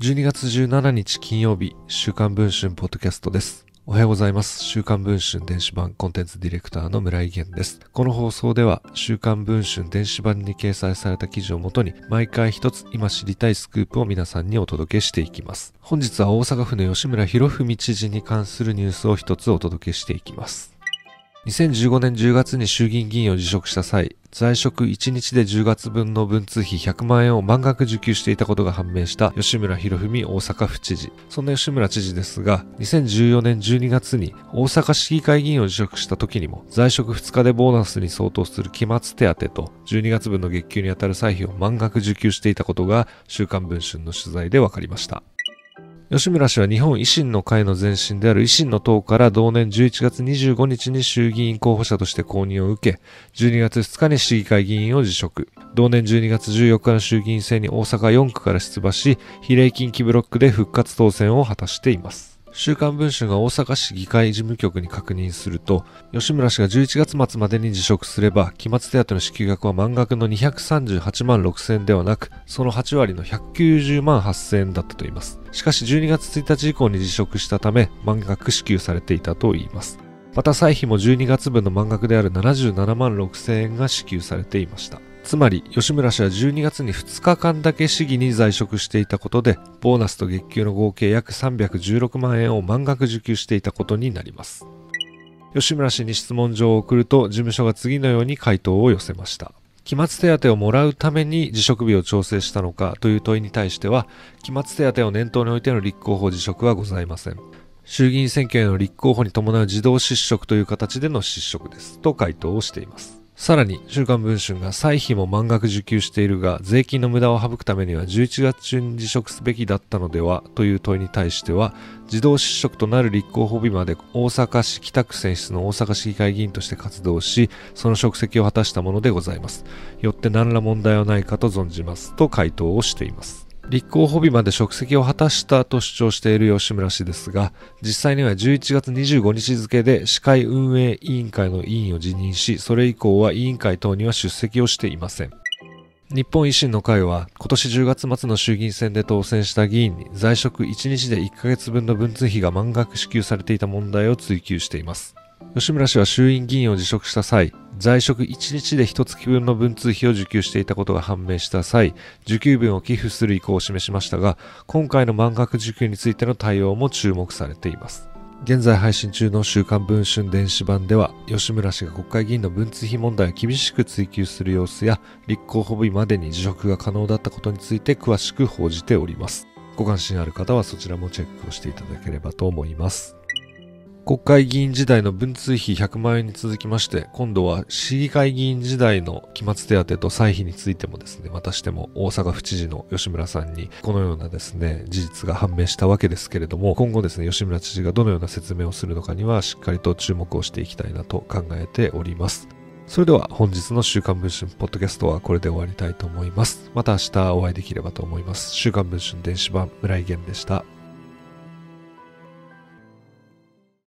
12月17日金曜日、週刊文春ポッドキャストです。おはようございます。週刊文春電子版コンテンツディレクターの村井源です。この放送では、週刊文春電子版に掲載された記事をもとに、毎回一つ今知りたいスクープを皆さんにお届けしていきます。本日は大阪府の吉村博文知事に関するニュースを一つお届けしていきます。2015年10月に衆議院議員を辞職した際、在職1日で10月分の文通費100万円を満額受給していたことが判明した吉村博文大阪府知事。そんな吉村知事ですが、2014年12月に大阪市議会議員を辞職した時にも、在職2日でボーナスに相当する期末手当と12月分の月給にあたる歳費を満額受給していたことが週刊文春の取材で分かりました。吉村氏は日本維新の会の前身である維新の党から同年11月25日に衆議院候補者として公認を受け、12月2日に市議会議員を辞職。同年12月14日の衆議院選に大阪4区から出馬し、比例近畿ブロックで復活当選を果たしています。週刊文春が大阪市議会事務局に確認すると、吉村氏が11月末までに辞職すれば、期末手当の支給額は満額の238万6000円ではなく、その8割の190万8000円だったといいます。しかし12月1日以降に辞職したため、満額支給されていたといいます。また歳費も12月分の満額である77万6000円が支給されていました。つまり吉村氏は12月に2日間だけ市議に在職していたことでボーナスと月給の合計約316万円を満額受給していたことになります。吉村氏に質問状を送ると事務所が次のように回答を寄せました。期末手当をもらうために辞職日を調整したのかという問いに対しては期末手当を念頭においての立候補辞職はございません。衆議院選挙への立候補に伴う自動失職という形での失職です。と回答をしています。さらに、週刊文春が歳費も満額受給しているが、税金の無駄を省くためには11月中に辞職すべきだったのではという問いに対しては、自動失職となる立候補日まで大阪市北区選出の大阪市議会議員として活動し、その職責を果たしたものでございます。よって何ら問題はないかと存じますと回答をしています。立候補日まで職責を果たしたと主張している吉村氏ですが、実際には11月25日付で司会運営委員会の委員を辞任し、それ以降は委員会等には出席をしていません。日本維新の会は今年10月末の衆議院選で当選した議員に在職1日で1ヶ月分の文通費が満額支給されていた問題を追及しています。吉村氏は衆院議員を辞職した際、在職1日で1月分の文通費を受給していたことが判明した際、受給分を寄付する意向を示しましたが、今回の満額受給についての対応も注目されています。現在配信中の週刊文春電子版では、吉村氏が国会議員の文通費問題を厳しく追及する様子や、立候補日までに辞職が可能だったことについて詳しく報じております。ご関心ある方はそちらもチェックをしていただければと思います。国会議員時代の文通費100万円に続きまして、今度は市議会議員時代の期末手当と歳費についてもですね、またしても大阪府知事の吉村さんにこのようなですね、事実が判明したわけですけれども、今後ですね、吉村知事がどのような説明をするのかにはしっかりと注目をしていきたいなと考えております。それでは本日の週刊文春ポッドキャストはこれで終わりたいと思います。また明日お会いできればと思います。週刊文春電子版村井源でした。